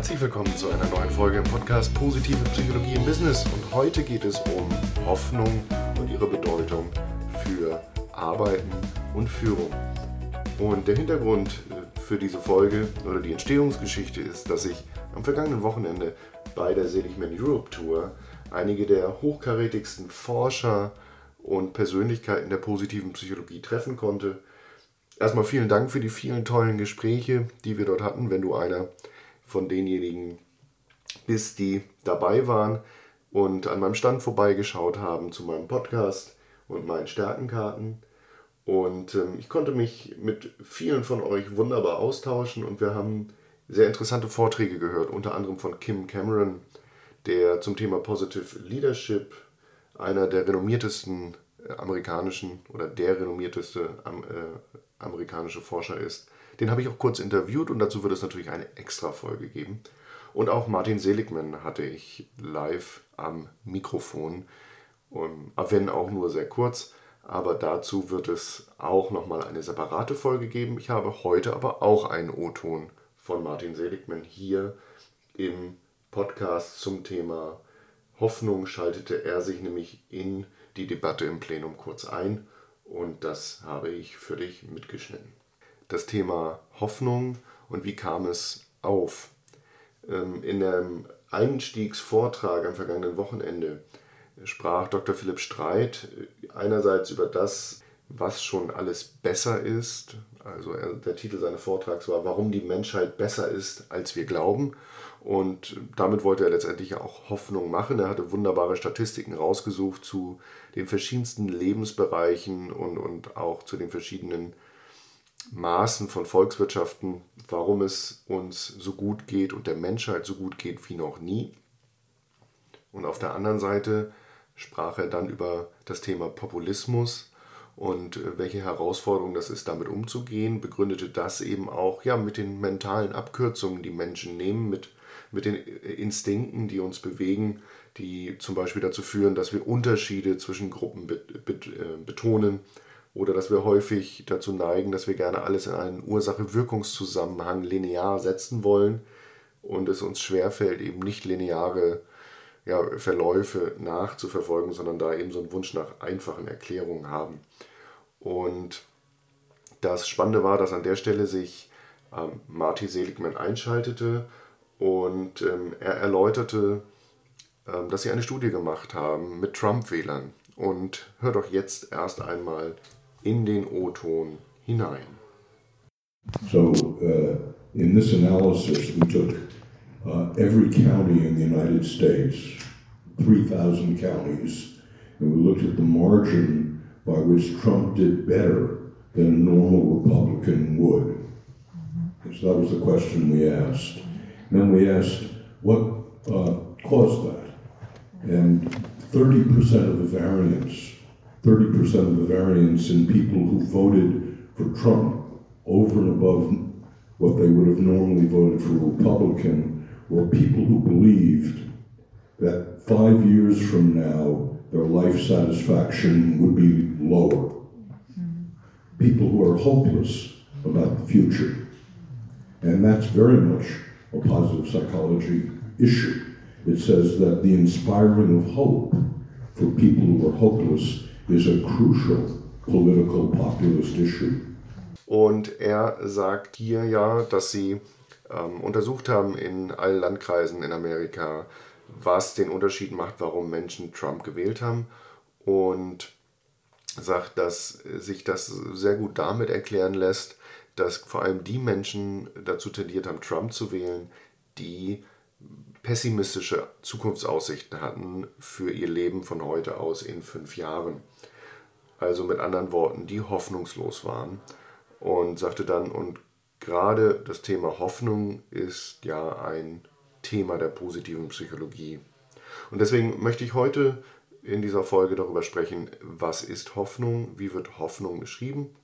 Herzlich willkommen zu einer neuen Folge im Podcast Positive Psychologie im Business. Und heute geht es um Hoffnung und ihre Bedeutung für Arbeiten und Führung. Und der Hintergrund äh, für diese Folge oder die Entstehungsgeschichte ist, dass ich am vergangenen Wochenende bei der Seligman Europe Tour einige der hochkarätigsten Forscher und Persönlichkeiten der positiven Psychologie treffen konnte. Erstmal vielen Dank für die vielen tollen Gespräche, die wir dort hatten. Wenn du einer von denjenigen bist, die dabei waren und an meinem Stand vorbeigeschaut haben zu meinem Podcast und meinen Stärkenkarten. Und ähm, ich konnte mich mit vielen von euch wunderbar austauschen und wir haben sehr interessante Vorträge gehört, unter anderem von Kim Cameron, der zum Thema Positive Leadership einer der renommiertesten äh, amerikanischen oder der renommierteste äh, amerikanische Forscher ist. Den habe ich auch kurz interviewt und dazu wird es natürlich eine extra Folge geben. Und auch Martin Seligman hatte ich live am Mikrofon, wenn auch nur sehr kurz. Aber dazu wird es auch nochmal eine separate Folge geben. Ich habe heute aber auch einen O-Ton von Martin Seligman hier im Podcast zum Thema Hoffnung schaltete er sich nämlich in die Debatte im Plenum kurz ein und das habe ich für dich mitgeschnitten. Das Thema Hoffnung und wie kam es auf? Ähm, in einem Einstiegsvortrag am vergangenen Wochenende sprach Dr. Philipp Streit einerseits über das, was schon alles besser ist. Also der Titel seines Vortrags war, warum die Menschheit besser ist, als wir glauben. Und damit wollte er letztendlich auch Hoffnung machen. Er hatte wunderbare Statistiken rausgesucht zu den verschiedensten Lebensbereichen und, und auch zu den verschiedenen Maßen von Volkswirtschaften, warum es uns so gut geht und der Menschheit so gut geht wie noch nie. Und auf der anderen Seite sprach er dann über das Thema Populismus und äh, welche Herausforderungen das ist, damit umzugehen, begründete das eben auch ja, mit den mentalen Abkürzungen, die Menschen nehmen, mit mit den Instinkten, die uns bewegen, die zum Beispiel dazu führen, dass wir Unterschiede zwischen Gruppen äh, betonen oder dass wir häufig dazu neigen, dass wir gerne alles in einen Ursache-Wirkungszusammenhang linear setzen wollen und es uns schwerfällt, eben nicht lineare ja, Verläufe nachzuverfolgen, sondern da eben so einen Wunsch nach einfachen Erklärungen haben. Und das Spannende war, dass an der Stelle sich ähm, Marty Seligman einschaltete und ähm, er erläuterte, ähm, dass sie eine Studie gemacht haben mit Trump-Wählern. Und hör doch jetzt erst einmal in den O-Ton hinein. So, uh, in this analysis, we took uh, every county in the United States, 3,000 counties, and we looked at the margin by which Trump did better than a normal Republican would. So that was the question we asked. then we asked what uh, caused that. And 30% of the variance, 30% of the variance in people who voted for Trump over and above what they would have normally voted for Republican were people who believed that five years from now their life satisfaction would be lower. People who are hopeless about the future. And that's very much a positive psychology issue. It says that the inspiring of hope for people who are hopeless is a crucial political populist issue. Und er sagt hier ja, dass sie ähm, untersucht haben in allen Landkreisen in Amerika, was den Unterschied macht, warum Menschen Trump gewählt haben. Und sagt, dass sich das sehr gut damit erklären lässt, dass vor allem die Menschen dazu tendiert haben, Trump zu wählen, die pessimistische Zukunftsaussichten hatten für ihr Leben von heute aus in fünf Jahren. Also mit anderen Worten, die hoffnungslos waren. Und sagte dann, und gerade das Thema Hoffnung ist ja ein Thema der positiven Psychologie. Und deswegen möchte ich heute in dieser Folge darüber sprechen, was ist Hoffnung, wie wird Hoffnung beschrieben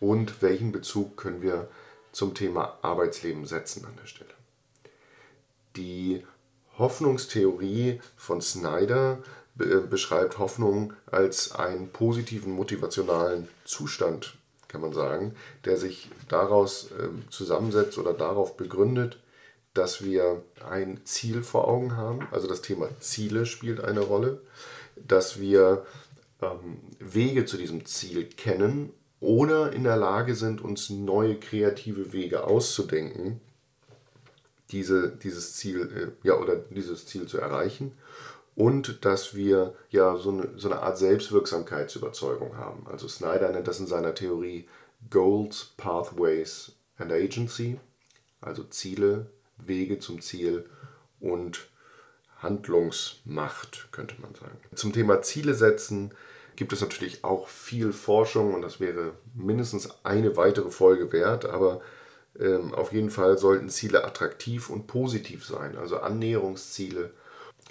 und welchen Bezug können wir zum Thema Arbeitsleben setzen an der Stelle. Die Hoffnungstheorie von Snyder beschreibt Hoffnung als einen positiven motivationalen Zustand, kann man sagen, der sich daraus ähm, zusammensetzt oder darauf begründet, dass wir ein Ziel vor Augen haben, also das Thema Ziele spielt eine Rolle, dass wir ähm, Wege zu diesem Ziel kennen oder in der Lage sind, uns neue kreative Wege auszudenken, diese, dieses Ziel äh, ja, oder dieses Ziel zu erreichen und dass wir ja so eine, so eine Art Selbstwirksamkeitsüberzeugung haben. Also Snyder nennt das in seiner Theorie Goals, Pathways and Agency, also Ziele, Wege zum Ziel und Handlungsmacht, könnte man sagen. Zum Thema Ziele setzen gibt es natürlich auch viel Forschung und das wäre mindestens eine weitere Folge wert, aber ähm, auf jeden Fall sollten Ziele attraktiv und positiv sein, also Annäherungsziele.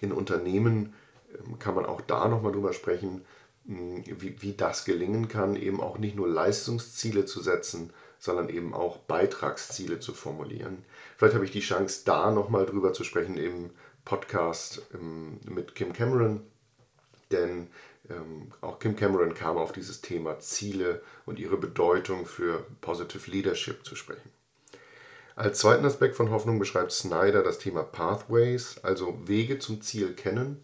In Unternehmen ähm, kann man auch da nochmal drüber sprechen, wie, wie das gelingen kann, eben auch nicht nur Leistungsziele zu setzen, sondern eben auch Beitragsziele zu formulieren. Vielleicht habe ich die Chance, da nochmal drüber zu sprechen im Podcast ähm, mit Kim Cameron, denn ähm, auch Kim Cameron kam auf dieses Thema Ziele und ihre Bedeutung für Positive Leadership zu sprechen. Als zweiten Aspekt von Hoffnung beschreibt Snyder das Thema Pathways, also Wege zum Ziel kennen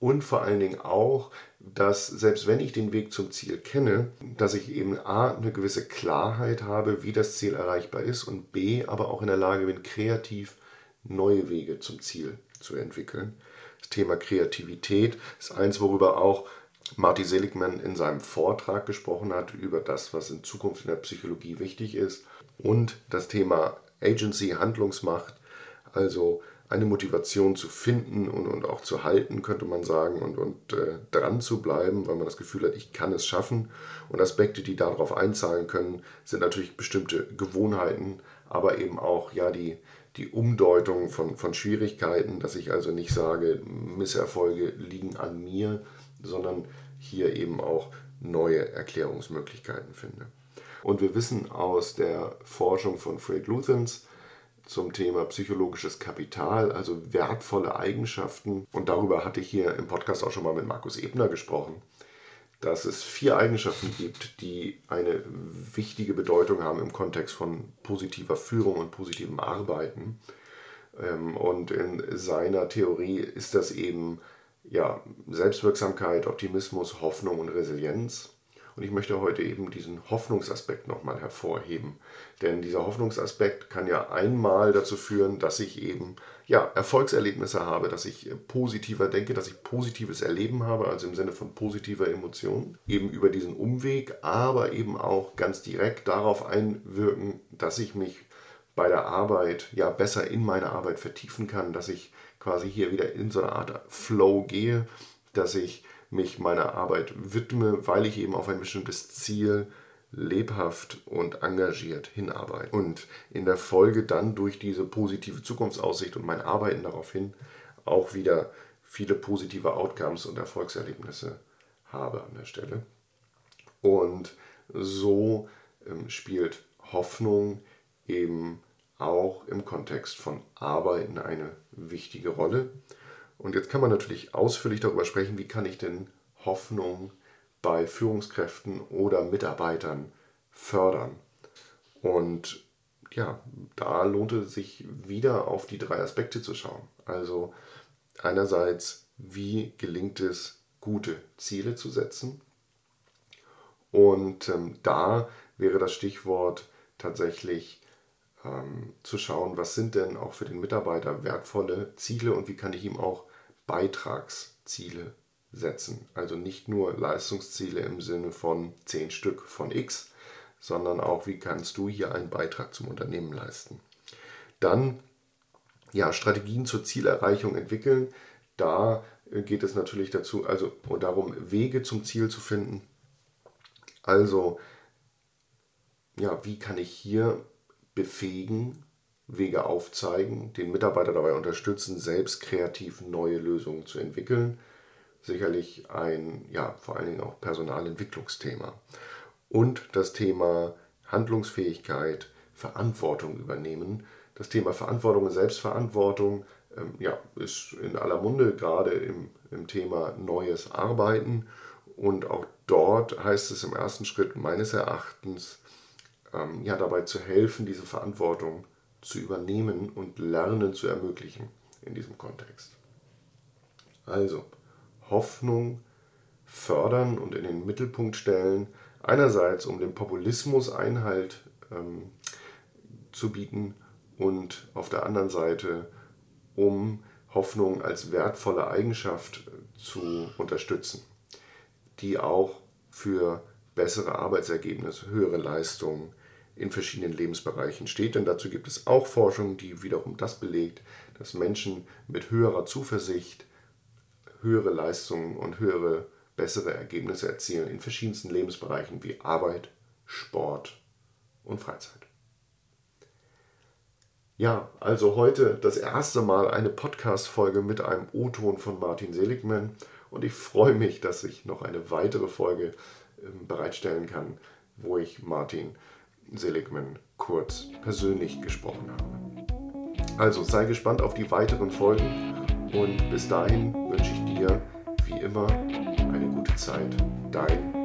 und vor allen Dingen auch, dass selbst wenn ich den Weg zum Ziel kenne, dass ich eben a eine gewisse Klarheit habe, wie das Ziel erreichbar ist und b aber auch in der Lage bin, kreativ neue Wege zum Ziel zu entwickeln. Das Thema Kreativität ist eins, worüber auch Marty Seligman in seinem Vortrag gesprochen hat, über das, was in Zukunft in der Psychologie wichtig ist. Und das Thema Agency, Handlungsmacht, also eine Motivation zu finden und, und auch zu halten, könnte man sagen, und, und äh, dran zu bleiben, weil man das Gefühl hat, ich kann es schaffen. Und Aspekte, die darauf einzahlen können, sind natürlich bestimmte Gewohnheiten, aber eben auch ja die, die Umdeutung von, von Schwierigkeiten, dass ich also nicht sage, Misserfolge liegen an mir, sondern hier eben auch neue Erklärungsmöglichkeiten finde. Und wir wissen aus der Forschung von Fred Luthens zum Thema psychologisches Kapital, also wertvolle Eigenschaften, und darüber hatte ich hier im Podcast auch schon mal mit Markus Ebner gesprochen, dass es vier Eigenschaften gibt, die eine wichtige Bedeutung haben im Kontext von positiver Führung und positivem Arbeiten. Ähm, und in seiner Theorie ist das eben ja, Selbstwirksamkeit, Optimismus, Hoffnung und Resilienz. Und ich möchte heute eben diesen Hoffnungsaspekt nochmal hervorheben. Denn dieser Hoffnungsaspekt kann ja einmal dazu führen, dass ich eben ja, Erfolgserlebnisse habe, dass ich positiver denke, dass ich positives Erleben habe, also im Sinne von positiver Emotion, eben über diesen Umweg, aber eben auch ganz direkt darauf einwirken, dass ich mich bei der Arbeit ja besser in meine Arbeit vertiefen kann, dass ich quasi hier wieder in so eine Art Flow gehe, dass ich mich meiner Arbeit widme, weil ich eben auf ein bestimmtes Ziel lebhaft und engagiert hinarbeite. Und in der Folge dann durch diese positive Zukunftsaussicht und mein Arbeiten darauf hin auch wieder viele positive Outcomes und Erfolgserlebnisse habe an der Stelle. Und so ähm, spielt Hoffnung eben auch im Kontext von Arbeiten eine wichtige Rolle. Und jetzt kann man natürlich ausführlich darüber sprechen, wie kann ich denn Hoffnung bei Führungskräften oder Mitarbeitern fördern. Und ja, da lohnt es sich wieder auf die drei Aspekte zu schauen. Also einerseits, wie gelingt es, gute Ziele zu setzen? Und ähm, da wäre das Stichwort tatsächlich ähm, zu schauen, was sind denn auch für den Mitarbeiter wertvolle Ziele und wie kann ich ihm auch Beitragsziele setzen. Also nicht nur Leistungsziele im Sinne von 10 Stück von X, sondern auch, wie kannst du hier einen Beitrag zum Unternehmen leisten. Dann ja, Strategien zur Zielerreichung entwickeln. Da äh, geht es natürlich dazu, also darum, Wege zum Ziel zu finden. Also, ja, wie kann ich hier befähigen, Wege aufzeigen, den Mitarbeiter dabei unterstützen, selbst kreativ neue Lösungen zu entwickeln. Sicherlich ein, ja, vor allen Dingen auch Personalentwicklungsthema. Und das Thema Handlungsfähigkeit, Verantwortung übernehmen. Das Thema Verantwortung und Selbstverantwortung ähm, ja, ist in aller Munde, gerade im, im Thema neues Arbeiten. Und auch dort heißt es im ersten Schritt meines Erachtens, ähm, ja, dabei zu helfen, diese Verantwortung zu übernehmen und Lernen zu ermöglichen in diesem Kontext. Also Hoffnung fördern und in den Mittelpunkt stellen, einerseits um dem Populismus Einhalt ähm, zu bieten und auf der anderen Seite um Hoffnung als wertvolle Eigenschaft äh, zu unterstützen, die auch für bessere Arbeitsergebnisse, höhere Leistungen in verschiedenen Lebensbereichen steht. Denn dazu gibt es auch Forschung, die wiederum das belegt, dass Menschen mit höherer Zuversicht höhere Leistungen und höhere, bessere Ergebnisse erzielen in verschiedensten Lebensbereichen wie Arbeit, Sport und Freizeit. Ja, also heute das erste Mal eine Podcast-Folge mit einem O-Ton von Martin Seligman und ich freue mich, dass ich noch eine weitere Folge ähm, bereitstellen kann, wo ich Martin Seligman kurz persönlich gesprochen habe. Also sei gespannt auf die weiteren Folgen und bis dahin wünsche ich dir wie immer eine gute Zeit. Dein.